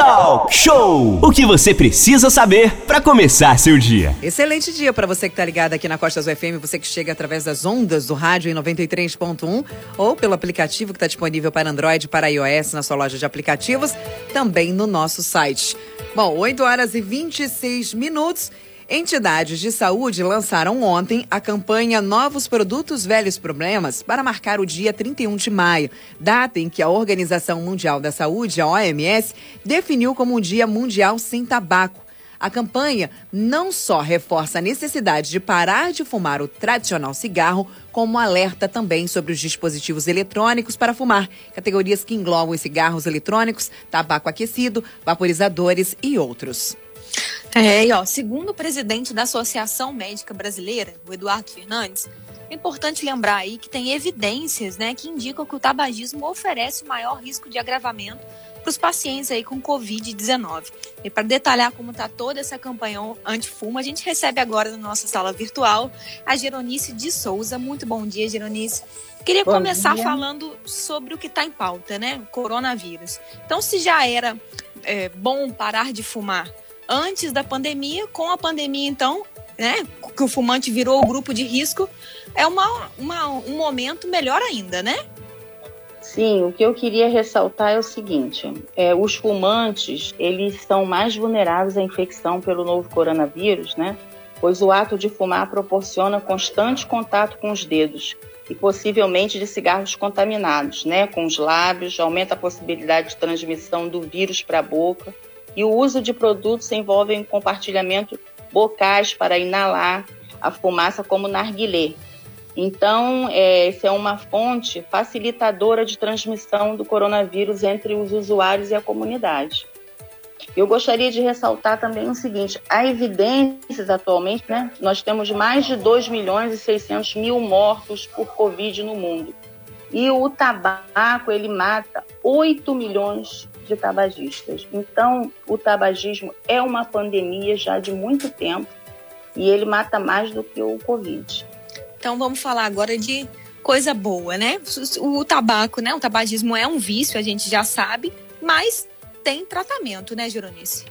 Talk Show! O que você precisa saber para começar seu dia. Excelente dia para você que tá ligado aqui na Costas UFM, você que chega através das ondas do rádio em 93.1 ou pelo aplicativo que está disponível para Android para iOS na sua loja de aplicativos, também no nosso site. Bom, 8 horas e 26 minutos. Entidades de saúde lançaram ontem a campanha Novos Produtos Velhos Problemas para marcar o dia 31 de maio, data em que a Organização Mundial da Saúde, a OMS, definiu como um dia mundial sem tabaco. A campanha não só reforça a necessidade de parar de fumar o tradicional cigarro, como alerta também sobre os dispositivos eletrônicos para fumar, categorias que englobam os cigarros eletrônicos, tabaco aquecido, vaporizadores e outros. É, e ó, segundo o presidente da Associação Médica Brasileira, o Eduardo Fernandes, é importante lembrar aí que tem evidências, né, que indicam que o tabagismo oferece o maior risco de agravamento para os pacientes aí com Covid-19. E para detalhar como está toda essa campanha anti-fumo, a gente recebe agora na nossa sala virtual a Geronice de Souza. Muito bom dia, Geronice. Queria bom começar dia. falando sobre o que está em pauta, né? O coronavírus. Então, se já era é, bom parar de fumar antes da pandemia, com a pandemia, então, né, que o fumante virou o grupo de risco, é uma, uma, um momento melhor ainda, né? Sim, o que eu queria ressaltar é o seguinte: é, os fumantes eles são mais vulneráveis à infecção pelo novo coronavírus, né? Pois o ato de fumar proporciona constante contato com os dedos e possivelmente de cigarros contaminados, né? Com os lábios, aumenta a possibilidade de transmissão do vírus para a boca e o uso de produtos envolvem compartilhamento bocais para inalar a fumaça como narguilé. Então, é, essa é uma fonte facilitadora de transmissão do coronavírus entre os usuários e a comunidade. Eu gostaria de ressaltar também o seguinte: há evidências atualmente, né? Nós temos mais de 2 milhões e 600 mil mortos por Covid no mundo. E o tabaco, ele mata 8 milhões de tabagistas. Então, o tabagismo é uma pandemia já de muito tempo e ele mata mais do que o Covid. Então, vamos falar agora de coisa boa, né? O tabaco, né? O tabagismo é um vício, a gente já sabe, mas tem tratamento, né, Juronice?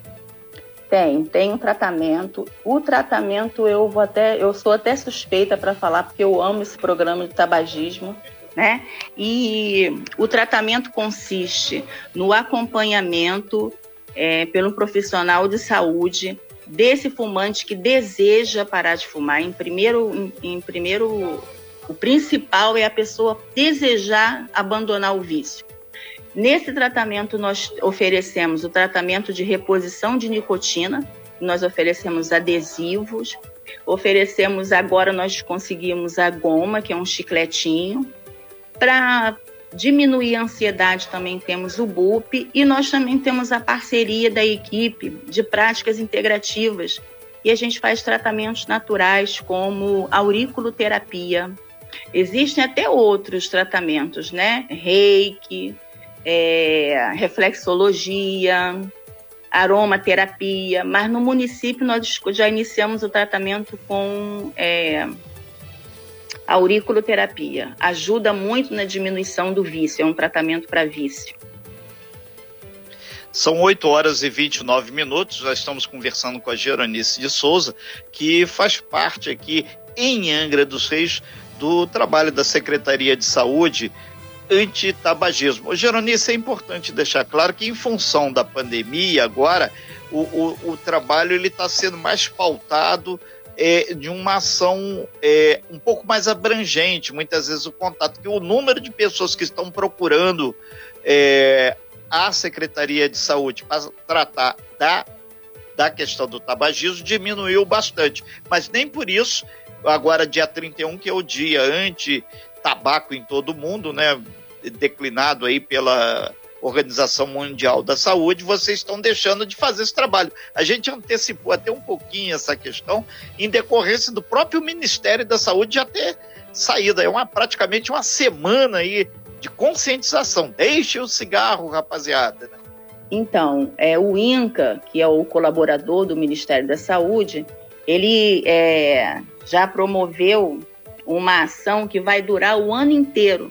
Tem, tem um tratamento. O tratamento eu vou até, eu sou até suspeita para falar porque eu amo esse programa de tabagismo né? E o tratamento consiste no acompanhamento é, pelo profissional de saúde desse fumante que deseja parar de fumar. Em primeiro, em, em primeiro, o principal é a pessoa desejar abandonar o vício. Nesse tratamento, nós oferecemos o tratamento de reposição de nicotina, nós oferecemos adesivos, oferecemos agora nós conseguimos a goma, que é um chicletinho, para diminuir a ansiedade também temos o BUP e nós também temos a parceria da equipe de práticas integrativas e a gente faz tratamentos naturais como auriculoterapia. Existem até outros tratamentos, né? Reiki, é, reflexologia, aromaterapia, mas no município nós já iniciamos o tratamento com é, auriculoterapia. Ajuda muito na diminuição do vício, é um tratamento para vício. São 8 horas e 29 minutos, já estamos conversando com a Geronice de Souza, que faz parte aqui em Angra dos Reis do trabalho da Secretaria de Saúde anti-tabagismo. Geronice, é importante deixar claro que em função da pandemia agora, o, o, o trabalho está sendo mais pautado é, de uma ação é, um pouco mais abrangente, muitas vezes o contato, que o número de pessoas que estão procurando é, a Secretaria de Saúde para tratar da, da questão do tabagismo diminuiu bastante. Mas nem por isso, agora dia 31, que é o dia anti-tabaco em todo o mundo, né, declinado aí pela Organização Mundial da Saúde, vocês estão deixando de fazer esse trabalho. A gente antecipou até um pouquinho essa questão em decorrência do próprio Ministério da Saúde já ter saído. É uma, praticamente uma semana aí de conscientização. Deixe o cigarro, rapaziada. Então, é, o INCA, que é o colaborador do Ministério da Saúde, ele é, já promoveu uma ação que vai durar o ano inteiro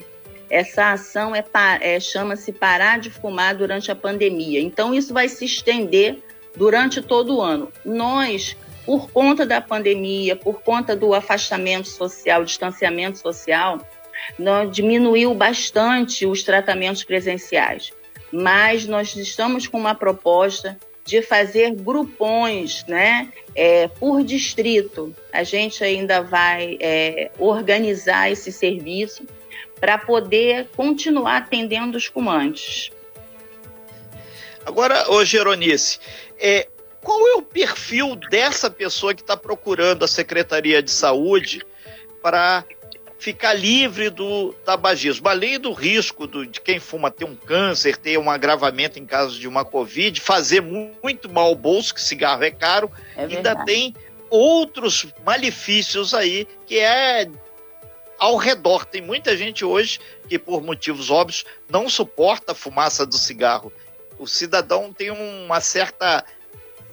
Essa ação é, é chama-se Parar de Fumar durante a pandemia. Então, isso vai se estender durante todo o ano. Nós, por conta da pandemia, por conta do afastamento social, distanciamento social, nós diminuiu bastante os tratamentos presenciais. Mas nós estamos com uma proposta de fazer grupões, né, é, por distrito. A gente ainda vai é, organizar esse serviço para poder continuar atendendo os fumantes. Agora, ô Geronice, é, qual é o perfil dessa pessoa que está procurando a Secretaria de Saúde para ficar livre do tabagismo, além do risco do, de quem fuma ter um câncer, ter um agravamento em caso de uma Covid, fazer muito mal ao bolso, que cigarro é caro, é ainda tem outros malefícios aí, que é ao redor. Tem muita gente hoje que, por motivos óbvios, não suporta a fumaça do cigarro. O cidadão tem uma certa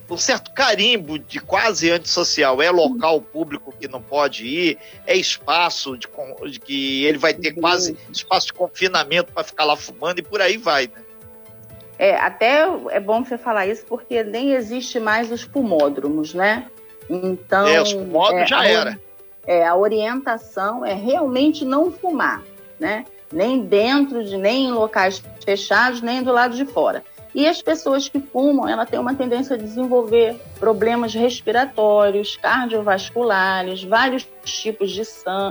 um certo carimbo de quase antissocial. É local público que não pode ir, é espaço de, de que ele vai ter quase espaço de confinamento para ficar lá fumando e por aí vai, né? É, até é bom você falar isso porque nem existe mais os pulmódromos, né? Então. É, os pulmódromos é, já era. É, a orientação é realmente não fumar, né? Nem dentro de, nem em locais fechados, nem do lado de fora. E as pessoas que fumam, ela tem uma tendência a desenvolver problemas respiratórios, cardiovasculares, vários tipos de,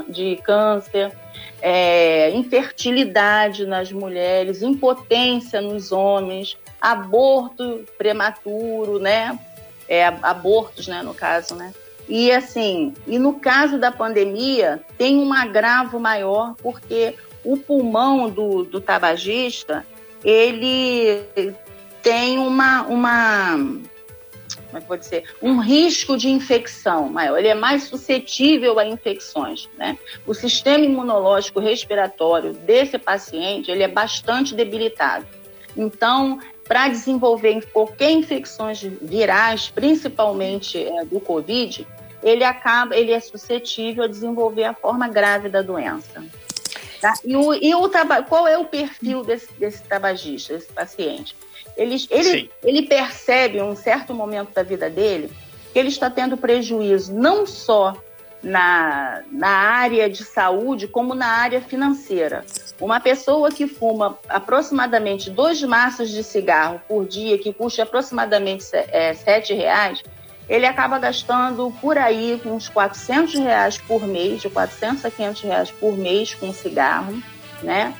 de câncer, é, infertilidade nas mulheres, impotência nos homens, aborto prematuro, né? É, abortos, né, no caso, né? E assim, e no caso da pandemia, tem um agravo maior, porque o pulmão do, do tabagista, ele tem uma, uma como é que pode ser? Um risco de infecção maior, ele é mais suscetível a infecções, né? O sistema imunológico respiratório desse paciente, ele é bastante debilitado. Então, para desenvolver qualquer infecções virais, principalmente é, do COVID, ele acaba, ele é suscetível a desenvolver a forma grave da doença. Tá? E, o, e o qual é o perfil desse, desse tabagista, desse paciente? Ele, ele, ele percebe em um certo momento da vida dele que ele está tendo prejuízo não só na, na área de saúde, como na área financeira. Uma pessoa que fuma aproximadamente dois maços de cigarro por dia, que custa aproximadamente é, sete reais, ele acaba gastando por aí uns 400 reais por mês, de 400 a 500 reais por mês com cigarro, né?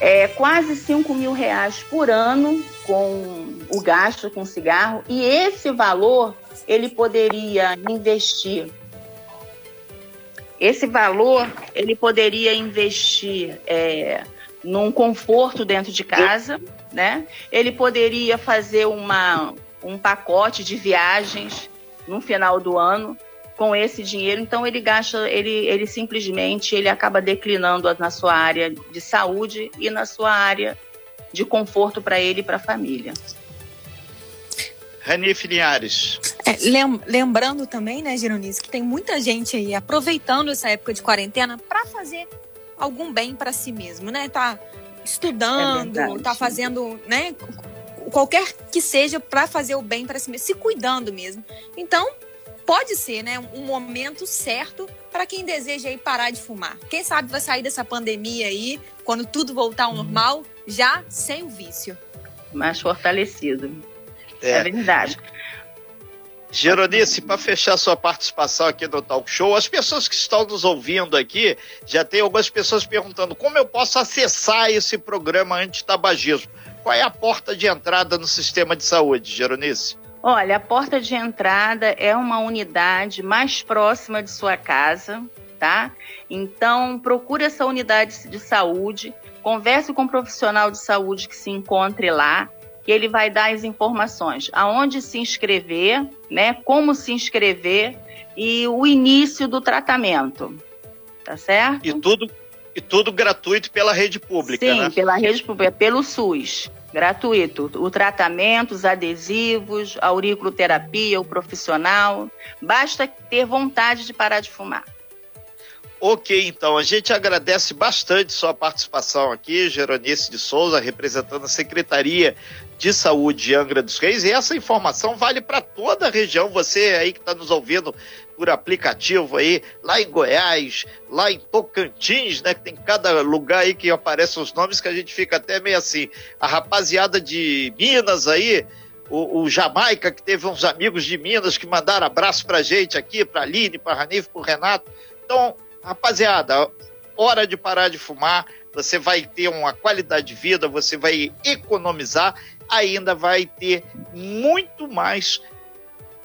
É, quase 5 mil reais por ano com o gasto com cigarro e esse valor ele poderia investir esse valor ele poderia investir é, num conforto dentro de casa, né? Ele poderia fazer uma, um pacote de viagens no final do ano com esse dinheiro. Então ele gasta, ele, ele simplesmente ele acaba declinando na sua área de saúde e na sua área de conforto para ele e para a família. Rani Linhares. É, lembrando também, né, Geronice, que tem muita gente aí aproveitando essa época de quarentena para fazer algum bem para si mesmo, né? Tá estudando, é tá fazendo, né, qualquer que seja para fazer o bem para si mesmo, se cuidando mesmo. Então, pode ser, né, um momento certo para quem deseja aí parar de fumar. Quem sabe vai sair dessa pandemia aí, quando tudo voltar ao normal, já sem o vício. Mais fortalecido. É, é verdade. Geronice, para fechar sua participação aqui no Talk Show, as pessoas que estão nos ouvindo aqui, já tem algumas pessoas perguntando como eu posso acessar esse programa anti-tabagismo. Qual é a porta de entrada no sistema de saúde, Geronice? Olha, a porta de entrada é uma unidade mais próxima de sua casa, tá? Então, procure essa unidade de saúde, converse com o um profissional de saúde que se encontre lá, que ele vai dar as informações, aonde se inscrever, né, como se inscrever e o início do tratamento. Tá certo? E tudo e tudo gratuito pela rede pública, Sim, né? pela rede pública, pelo SUS. Gratuito. O tratamento, os adesivos, a auriculoterapia, o profissional. Basta ter vontade de parar de fumar. Ok, então, a gente agradece bastante sua participação aqui, Geronice de Souza, representando a Secretaria de Saúde de Angra dos Reis, e essa informação vale para toda a região, você aí que está nos ouvindo por aplicativo aí, lá em Goiás, lá em Tocantins, né, que tem cada lugar aí que aparecem os nomes que a gente fica até meio assim, a rapaziada de Minas aí, o, o, Jamaica, que teve uns amigos de Minas que mandaram abraço pra gente aqui, pra Aline, pra Ranif, pro Renato. Então, rapaziada, hora de parar de fumar, você vai ter uma qualidade de vida, você vai economizar, ainda vai ter muito mais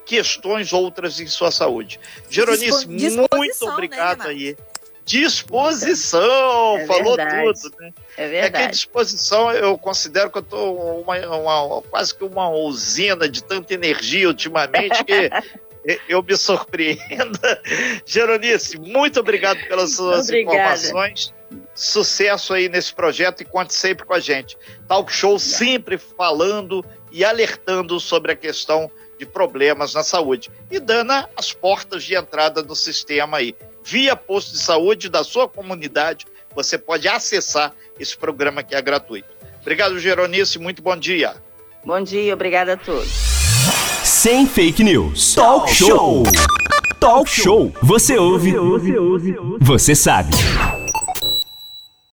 questões outras em sua saúde. Geronice, muito né, obrigado né, aí. Disposição, é falou tudo, né? É verdade. É que disposição eu considero que eu estou uma, uma, quase que uma usina de tanta energia ultimamente que eu me surpreendo. Geronice, muito obrigado pelas suas Obrigada. informações. Sucesso aí nesse projeto e conte sempre com a gente. Talk Show sempre falando e alertando sobre a questão de problemas na saúde e dando as portas de entrada do sistema aí. Via posto de saúde da sua comunidade, você pode acessar esse programa que é gratuito. Obrigado, Geronice, muito bom dia. Bom dia, obrigada a todos. Sem fake news. Talk show. Talk show. Você ouve. Você sabe.